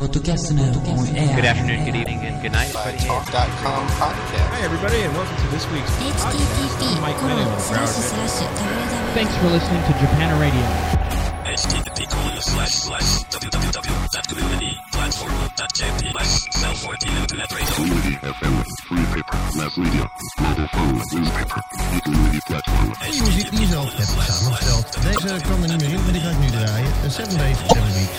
Good afternoon, good evening, and good night. Talk.com podcast. Hi, everybody, and welcome to this week's podcast. Mike Miniman. Thanks for listening to Japan Radio. http colon slash slash www.communityplatform.jp slash self internet radio. Community FM, free paper, mass media, mobile phone, newspaper, community platform. Die muziek die je zelf hebt samengesteld. Deze kwam er 7 days, 7 weeks,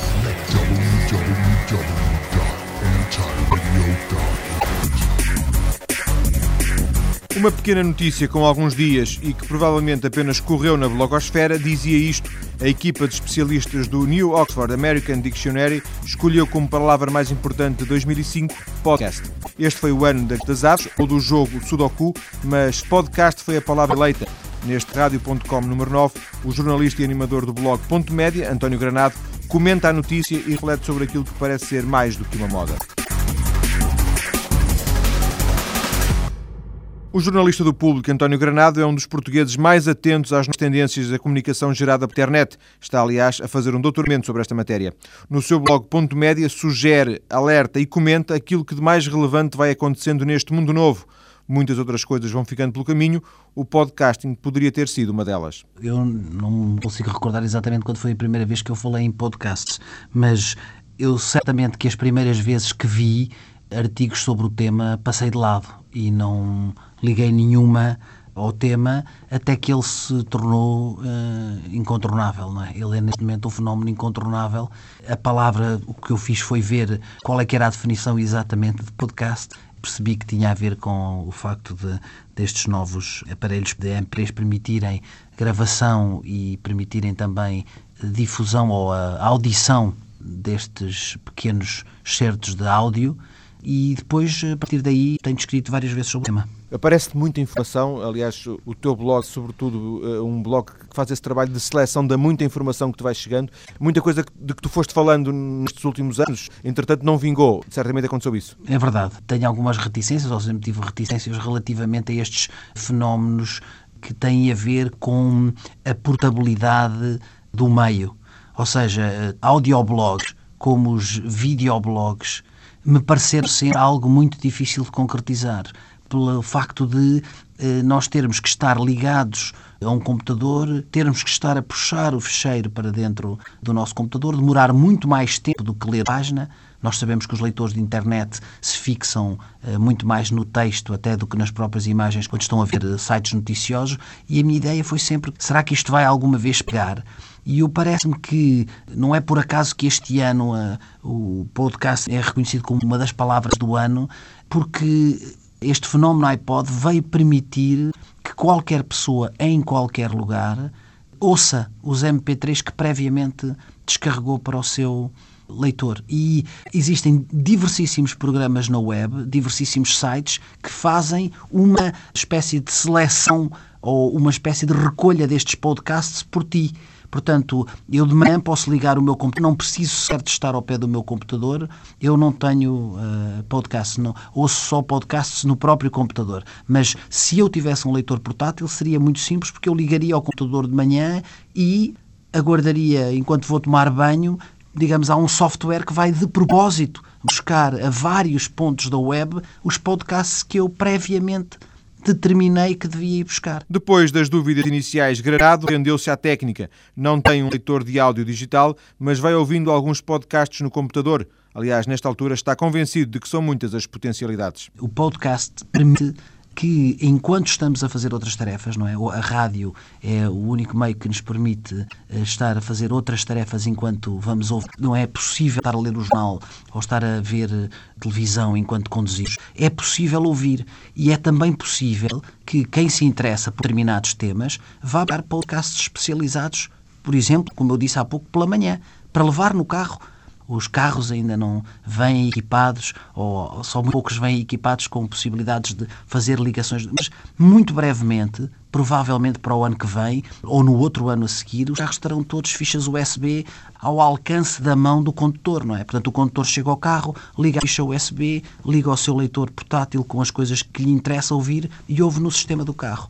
Uma pequena notícia com alguns dias e que provavelmente apenas correu na blogosfera dizia isto. A equipa de especialistas do New Oxford American Dictionary escolheu como palavra mais importante de 2005 podcast. Este foi o ano das aves ou do jogo Sudoku, mas podcast foi a palavra eleita. Neste rádio.com número 9, o jornalista e animador do blog Ponto Média, António Granado, comenta a notícia e reflete sobre aquilo que parece ser mais do que uma moda. O jornalista do público António Granado é um dos portugueses mais atentos às tendências da comunicação gerada por internet. Está, aliás, a fazer um doutoramento sobre esta matéria. No seu blog Ponto Média, sugere, alerta e comenta aquilo que de mais relevante vai acontecendo neste mundo novo. Muitas outras coisas vão ficando pelo caminho. O podcasting poderia ter sido uma delas. Eu não consigo recordar exatamente quando foi a primeira vez que eu falei em podcasts, mas eu certamente que as primeiras vezes que vi artigos sobre o tema passei de lado e não liguei nenhuma ao tema até que ele se tornou uh, incontornável. Não é? Ele é neste momento um fenómeno incontornável. A palavra, o que eu fiz foi ver qual é que era a definição exatamente de podcast. Percebi que tinha a ver com o facto de destes novos aparelhos de MP3 permitirem gravação e permitirem também difusão ou a audição destes pequenos certos de áudio e depois, a partir daí, tenho escrito várias vezes sobre o tema. Aparece muita informação, aliás, o teu blog, sobretudo, é um blog que faz esse trabalho de seleção da muita informação que te vai chegando, muita coisa de que tu foste falando nestes últimos anos, entretanto não vingou, certamente aconteceu isso. É verdade, tenho algumas reticências, ou sempre tive reticências relativamente a estes fenómenos que têm a ver com a portabilidade do meio, ou seja, audioblogs como os videoblogs me pareceram ser algo muito difícil de concretizar, pelo facto de eh, nós termos que estar ligados a um computador, termos que estar a puxar o fecheiro para dentro do nosso computador, demorar muito mais tempo do que ler a página. Nós sabemos que os leitores de internet se fixam eh, muito mais no texto até do que nas próprias imagens quando estão a ver eh, sites noticiosos e a minha ideia foi sempre, será que isto vai alguma vez pegar? E eu parece-me que não é por acaso que este ano a, o podcast é reconhecido como uma das palavras do ano, porque este fenómeno iPod veio permitir que qualquer pessoa, em qualquer lugar, ouça os MP3 que previamente descarregou para o seu leitor. E existem diversíssimos programas na web, diversíssimos sites que fazem uma espécie de seleção ou uma espécie de recolha destes podcasts por ti. Portanto, eu de manhã posso ligar o meu computador, não preciso sequer de estar ao pé do meu computador, eu não tenho uh, podcasts, não, ouço só podcasts no próprio computador. Mas se eu tivesse um leitor portátil, seria muito simples, porque eu ligaria ao computador de manhã e aguardaria, enquanto vou tomar banho, digamos, há um software que vai de propósito buscar a vários pontos da web os podcasts que eu previamente determinei que devia ir buscar. Depois das dúvidas iniciais, Granado rendeu-se à técnica. Não tem um leitor de áudio digital, mas vai ouvindo alguns podcasts no computador. Aliás, nesta altura está convencido de que são muitas as potencialidades. O podcast permite que enquanto estamos a fazer outras tarefas, não é? A rádio é o único meio que nos permite estar a fazer outras tarefas enquanto vamos ouvir. Não é possível estar a ler o jornal ou estar a ver televisão enquanto conduzimos. É possível ouvir e é também possível que quem se interessa por determinados temas vá para podcasts especializados, por exemplo, como eu disse há pouco, pela manhã, para levar no carro os carros ainda não vêm equipados, ou só muito poucos vêm equipados com possibilidades de fazer ligações. Mas, muito brevemente, provavelmente para o ano que vem, ou no outro ano a seguir, os carros terão todos fichas USB ao alcance da mão do condutor, não é? Portanto, o condutor chega ao carro, liga a ficha USB, liga ao seu leitor portátil com as coisas que lhe interessa ouvir e ouve no sistema do carro.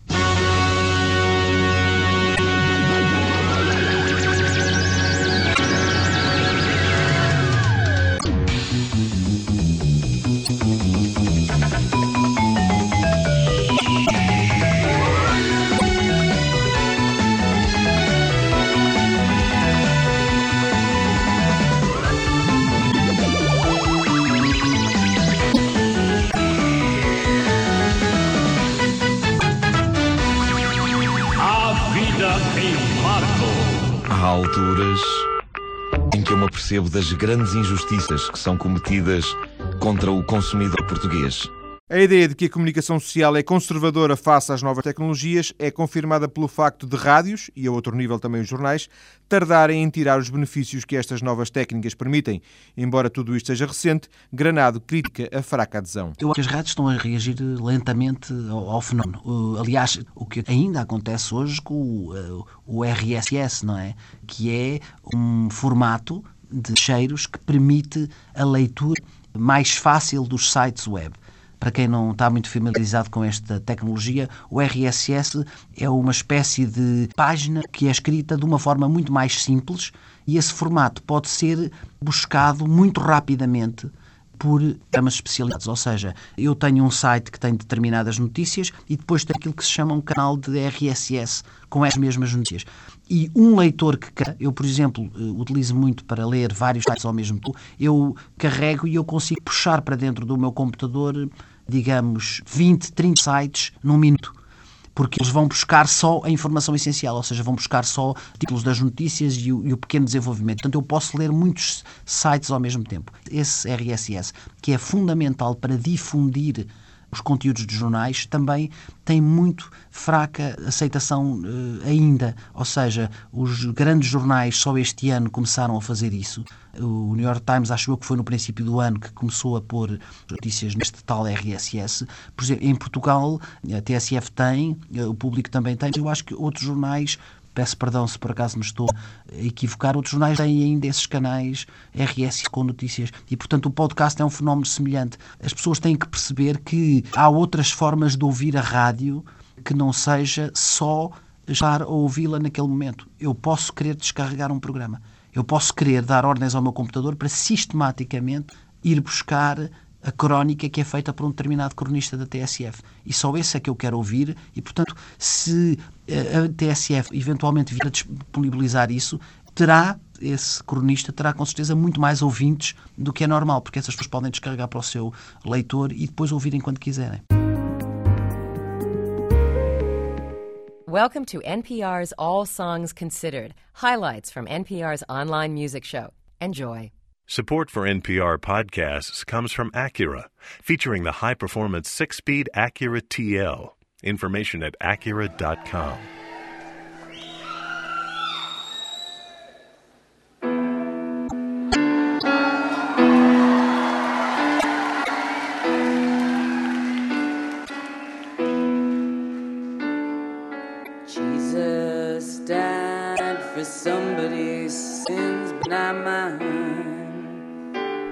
Alturas em que eu me apercebo das grandes injustiças que são cometidas contra o consumidor português. A ideia de que a comunicação social é conservadora face às novas tecnologias é confirmada pelo facto de rádios, e a outro nível também os jornais, tardarem em tirar os benefícios que estas novas técnicas permitem. Embora tudo isto seja recente, Granado critica a fraca adesão. Eu acho que as rádios estão a reagir lentamente ao, fenómeno. Aliás, o que ainda acontece hoje com o, o RSS, não é? Que é um formato de cheiros que permite a leitura mais fácil dos sites web. Para quem não está muito familiarizado com esta tecnologia, o RSS é uma espécie de página que é escrita de uma forma muito mais simples e esse formato pode ser buscado muito rapidamente por programas especializados. Ou seja, eu tenho um site que tem determinadas notícias e depois tem aquilo que se chama um canal de RSS com as mesmas notícias. E um leitor que eu, por exemplo, eh, utilizo muito para ler vários sites ao mesmo tempo, eu carrego e eu consigo puxar para dentro do meu computador digamos, 20, 30 sites num minuto. Porque eles vão buscar só a informação essencial, ou seja, vão buscar só títulos das notícias e o, e o pequeno desenvolvimento. Portanto, eu posso ler muitos sites ao mesmo tempo. Esse RSS, que é fundamental para difundir os conteúdos dos jornais também têm muito fraca aceitação uh, ainda. Ou seja, os grandes jornais só este ano começaram a fazer isso. O New York Times, acho eu que foi no princípio do ano que começou a pôr notícias neste tal RSS. Por exemplo, em Portugal, a TSF tem, eh, o público também tem, eu acho que outros jornais peço perdão se por acaso me estou a equivocar, outros jornais têm ainda esses canais RS com notícias e, portanto, o podcast é um fenómeno semelhante. As pessoas têm que perceber que há outras formas de ouvir a rádio que não seja só estar a ouvi-la naquele momento. Eu posso querer descarregar um programa. Eu posso querer dar ordens ao meu computador para sistematicamente ir buscar a crónica que é feita por um determinado cronista da TSF. E só esse é que eu quero ouvir, e portanto, se a TSF eventualmente vir a disponibilizar isso, terá esse cronista terá com certeza muito mais ouvintes do que é normal, porque essas pessoas podem descarregar para o seu leitor e depois ouvirem quando quiserem. Welcome to NPR's All Songs Considered, highlights from NPR's online music show. Enjoy. Support for NPR podcasts comes from Acura, featuring the high performance six speed Acura TL. Information at Acura.com. Jesus died for somebody's sins, but not mine.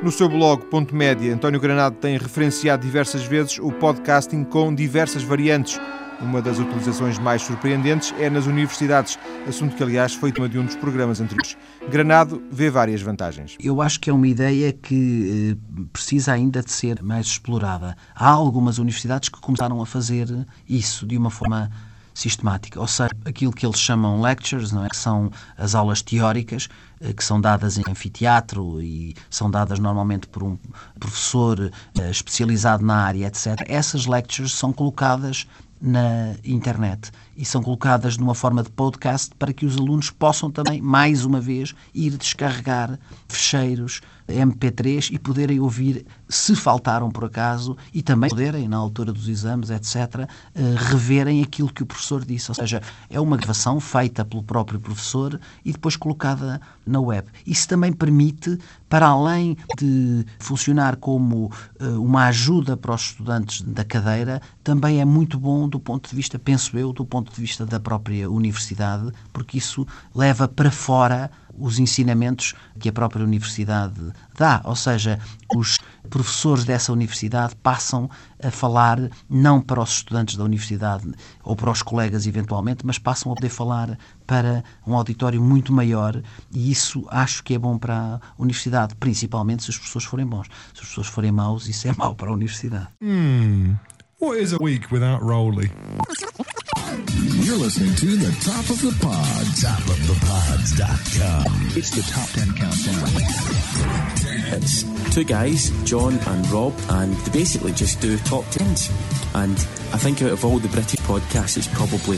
No seu blog Ponto Média, António Granado tem referenciado diversas vezes o podcasting com diversas variantes. Uma das utilizações mais surpreendentes é nas universidades, assunto que, aliás, foi tema de um dos programas anteriores. Granado vê várias vantagens. Eu acho que é uma ideia que eh, precisa ainda de ser mais explorada. Há algumas universidades que começaram a fazer isso de uma forma sistemática, ou seja, aquilo que eles chamam lectures, não é? que são as aulas teóricas, eh, que são dadas em anfiteatro e são dadas normalmente por um professor eh, especializado na área, etc. Essas lectures são colocadas na internet e são colocadas numa forma de podcast para que os alunos possam também, mais uma vez, ir descarregar fecheiros MP3 e poderem ouvir, se faltaram por acaso, e também poderem, na altura dos exames, etc., eh, reverem aquilo que o professor disse. Ou seja, é uma gravação feita pelo próprio professor e depois colocada na web. Isso também permite, para além de funcionar como eh, uma ajuda para os estudantes da cadeira, também é muito bom do ponto de vista, penso eu, do ponto de vista da própria universidade, porque isso leva para fora os ensinamentos que a própria universidade dá, ou seja, os professores dessa universidade passam a falar não para os estudantes da universidade ou para os colegas eventualmente, mas passam a poder falar para um auditório muito maior e isso acho que é bom para a universidade, principalmente se os professores forem bons. Se os professores forem maus, isso é mau para a universidade. Hmm. What is a week without Rolly? You're listening to the top of the pods. Top of the pods.com. It's the top 10 countdown. It's two guys, John and Rob, and they basically just do top tens. And I think out of all the British podcasts, it's probably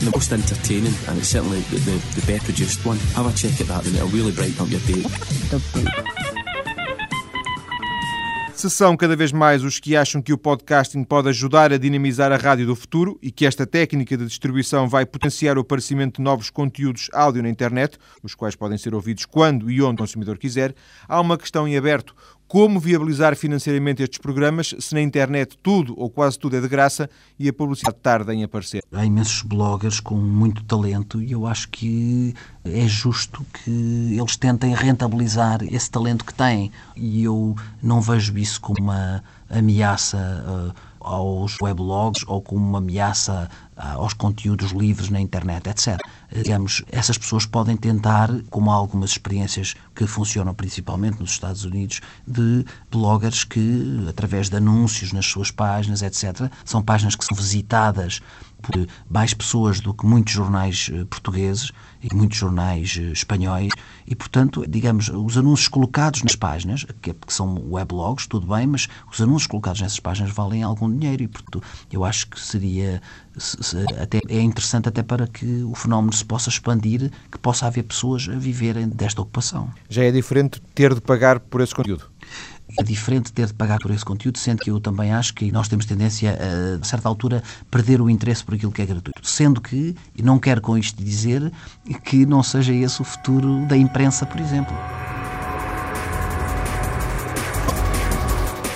the most entertaining, and it's certainly the, the, the best produced one. Have a check at that, and it'll really brighten up your day. Se são cada vez mais os que acham que o podcasting pode ajudar a dinamizar a rádio do futuro e que esta técnica de distribuição vai potenciar o aparecimento de novos conteúdos áudio na internet, os quais podem ser ouvidos quando e onde o consumidor quiser, há uma questão em aberto. Como viabilizar financeiramente estes programas se na internet tudo ou quase tudo é de graça e a publicidade tarda em aparecer? Há imensos bloggers com muito talento e eu acho que é justo que eles tentem rentabilizar esse talento que têm. E eu não vejo isso como uma ameaça uh, aos weblogs ou como uma ameaça uh, aos conteúdos livres na internet, etc. Digamos, essas pessoas podem tentar, como há algumas experiências que funcionam principalmente nos Estados Unidos, de bloggers que, através de anúncios nas suas páginas, etc., são páginas que são visitadas por mais pessoas do que muitos jornais eh, portugueses e muitos jornais eh, espanhóis e, portanto, digamos, os anúncios colocados nas páginas, que são weblogs, tudo bem, mas os anúncios colocados nessas páginas valem algum dinheiro e, portanto, eu acho que seria até é interessante até para que o fenómeno se possa expandir, que possa haver pessoas a viverem desta ocupação. Já é diferente ter de pagar por esse conteúdo? É diferente ter de pagar por esse conteúdo, sendo que eu também acho que nós temos tendência a, a certa altura, perder o interesse por aquilo que é gratuito. Sendo que, e não quero com isto dizer, que não seja esse o futuro da imprensa, por exemplo.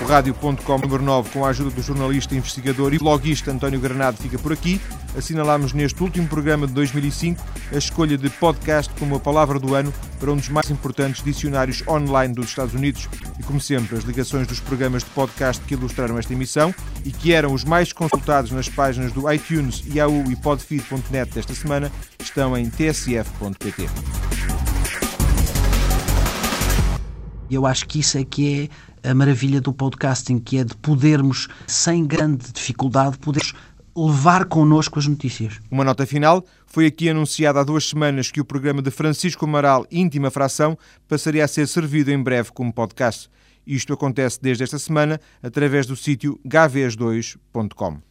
Rádio.com número 9, com a ajuda do jornalista, investigador e blogista António Granado, fica por aqui. Assinalamos neste último programa de 2005 a escolha de podcast como a palavra do ano para um dos mais importantes dicionários online dos Estados Unidos. E como sempre, as ligações dos programas de podcast que ilustraram esta emissão e que eram os mais consultados nas páginas do iTunes, Yahoo e Podfeed.net desta semana estão em tsf.pt. Eu acho que isso é que é a maravilha do podcasting, que é de podermos, sem grande dificuldade, podermos levar connosco as notícias. Uma nota final. Foi aqui anunciado há duas semanas que o programa de Francisco Amaral, Íntima Fração, passaria a ser servido em breve como podcast. Isto acontece desde esta semana através do sítio gaves2.com.